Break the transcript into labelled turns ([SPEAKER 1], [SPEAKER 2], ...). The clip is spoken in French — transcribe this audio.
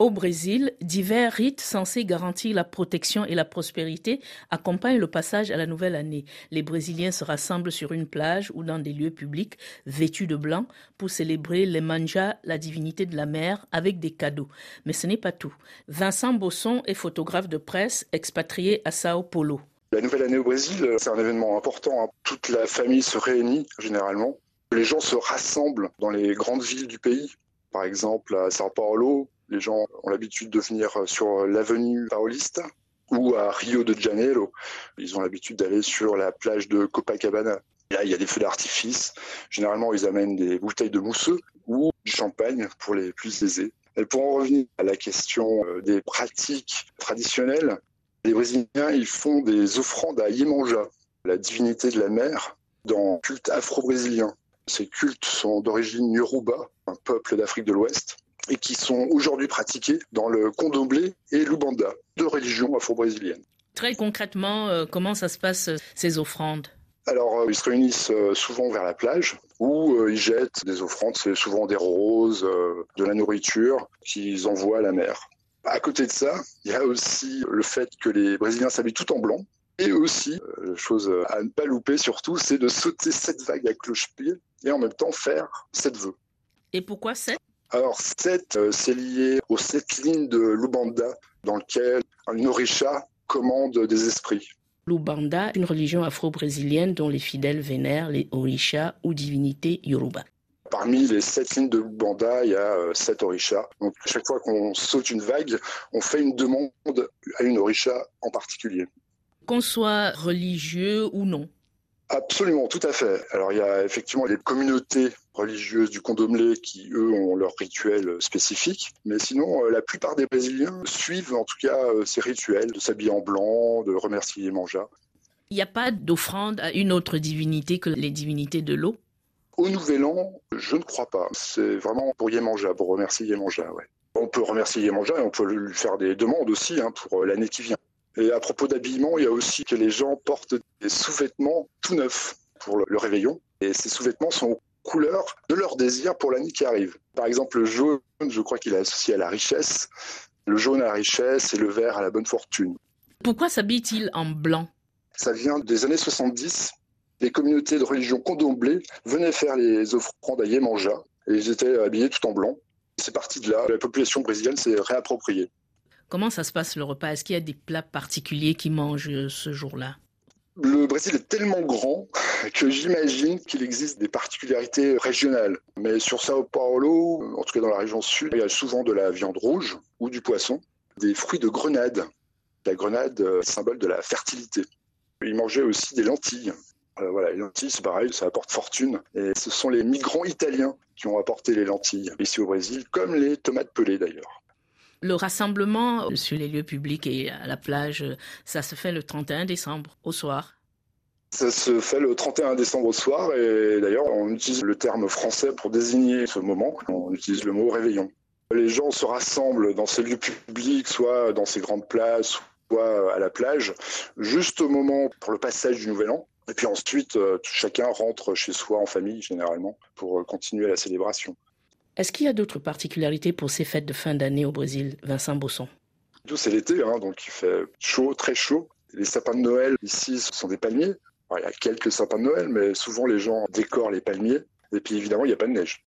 [SPEAKER 1] Au Brésil, divers rites censés garantir la protection et la prospérité accompagnent le passage à la nouvelle année. Les Brésiliens se rassemblent sur une plage ou dans des lieux publics vêtus de blanc pour célébrer les manjas, la divinité de la mer, avec des cadeaux. Mais ce n'est pas tout. Vincent Bosson est photographe de presse expatrié à Sao Paulo.
[SPEAKER 2] La nouvelle année au Brésil, c'est un événement important. Hein. Toute la famille se réunit généralement. Les gens se rassemblent dans les grandes villes du pays. Par exemple, à Sao Paulo, les gens ont l'habitude de venir sur l'avenue Paulista ou à Rio de Janeiro. Ils ont l'habitude d'aller sur la plage de Copacabana. Là, il y a des feux d'artifice. Généralement, ils amènent des bouteilles de mousseux ou du champagne pour les plus aisés. Et pour en revenir à la question euh, des pratiques traditionnelles, les Brésiliens, ils font des offrandes à Yemanja, la divinité de la mer, dans le culte afro-brésilien. Ces cultes sont d'origine Yoruba, un peuple d'Afrique de l'Ouest et qui sont aujourd'hui pratiqués dans le condomblé et l'ubanda, deux religions afro-brésiliennes.
[SPEAKER 1] Très concrètement, euh, comment ça se passe euh, ces offrandes?
[SPEAKER 2] Alors, euh, ils se réunissent souvent vers la plage où ils jettent des offrandes, c'est souvent des roses, de la nourriture qu'ils envoient à la mer. À côté de ça, il y a aussi le fait que les Brésiliens s'habillent tout en blanc. Et aussi, chose à ne pas louper surtout, c'est de sauter sept vagues à cloche-pied et en même temps faire sept vœux.
[SPEAKER 1] Et pourquoi sept?
[SPEAKER 2] Alors, 7, euh, c'est lié aux sept lignes de l'Ubanda, dans lequel un orisha commande des esprits.
[SPEAKER 1] L'Ubanda, une religion afro-brésilienne dont les fidèles vénèrent les orishas ou divinités yoruba.
[SPEAKER 2] Parmi les sept lignes de l'Ubanda, il y a euh, sept orishas. Donc, chaque fois qu'on saute une vague, on fait une demande à une orisha en particulier.
[SPEAKER 1] Qu'on soit religieux ou non.
[SPEAKER 2] Absolument, tout à fait. Alors il y a effectivement les communautés religieuses du condomblé qui, eux, ont leur rituel spécifique. Mais sinon, euh, la plupart des Brésiliens suivent en tout cas euh, ces rituels de s'habiller en blanc, de remercier Manja.
[SPEAKER 1] Il n'y a pas d'offrande à une autre divinité que les divinités de l'eau?
[SPEAKER 2] Au Nouvel An, je ne crois pas. C'est vraiment pour Yemanja, pour remercier Yemanja. Ouais. On peut remercier Yemanja et on peut lui faire des demandes aussi hein, pour euh, l'année qui vient. Et à propos d'habillement, il y a aussi que les gens portent des sous-vêtements tout neufs pour le, réveillon. Et ces sous-vêtements sont aux couleurs de leur désir pour l'année qui arrive. Par exemple, le jaune, je crois qu'il est associé à la richesse. Le jaune à la richesse et le vert à la bonne fortune.
[SPEAKER 1] Pourquoi s'habille-t-il en blanc?
[SPEAKER 2] Ça vient des années 70. Les communautés de religion condomblées venaient faire les offrandes à Yemanja et ils étaient habillés tout en blanc. C'est parti de là. La population brésilienne s'est réappropriée.
[SPEAKER 1] Comment ça se passe le repas? Est-ce qu'il y a des plats particuliers qui mangent euh, ce jour-là?
[SPEAKER 2] Le Brésil est tellement grand que j'imagine qu'il existe des particularités régionales. Mais sur Sao Paulo, en tout cas dans la région sud, il y a souvent de la viande rouge ou du poisson, des fruits de grenade. La grenade, euh, symbole de la fertilité. Ils mangeaient aussi des lentilles. Euh, voilà, les lentilles, c'est pareil, ça apporte fortune. Et ce sont les migrants italiens qui ont apporté les lentilles ici au Brésil, comme les tomates pelées d'ailleurs.
[SPEAKER 1] Le rassemblement sur les lieux publics et à la plage, ça se fait le 31 décembre au soir.
[SPEAKER 2] Ça se fait le 31 décembre au soir et d'ailleurs on utilise le terme français pour désigner ce moment. On utilise le mot réveillon. Les gens se rassemblent dans ces lieux publics, soit dans ces grandes places, soit à la plage, juste au moment pour le passage du Nouvel An. Et puis ensuite, euh, chacun rentre chez soi en famille généralement pour continuer la célébration.
[SPEAKER 1] Est-ce qu'il y a d'autres particularités pour ces fêtes de fin d'année au Brésil, Vincent Bosson?
[SPEAKER 2] C'est l'été, hein, donc il fait chaud, très chaud. Les sapins de Noël ici ce sont des palmiers. il y a quelques sapins de Noël, mais souvent les gens décorent les palmiers. Et puis évidemment, il n'y a pas de neige.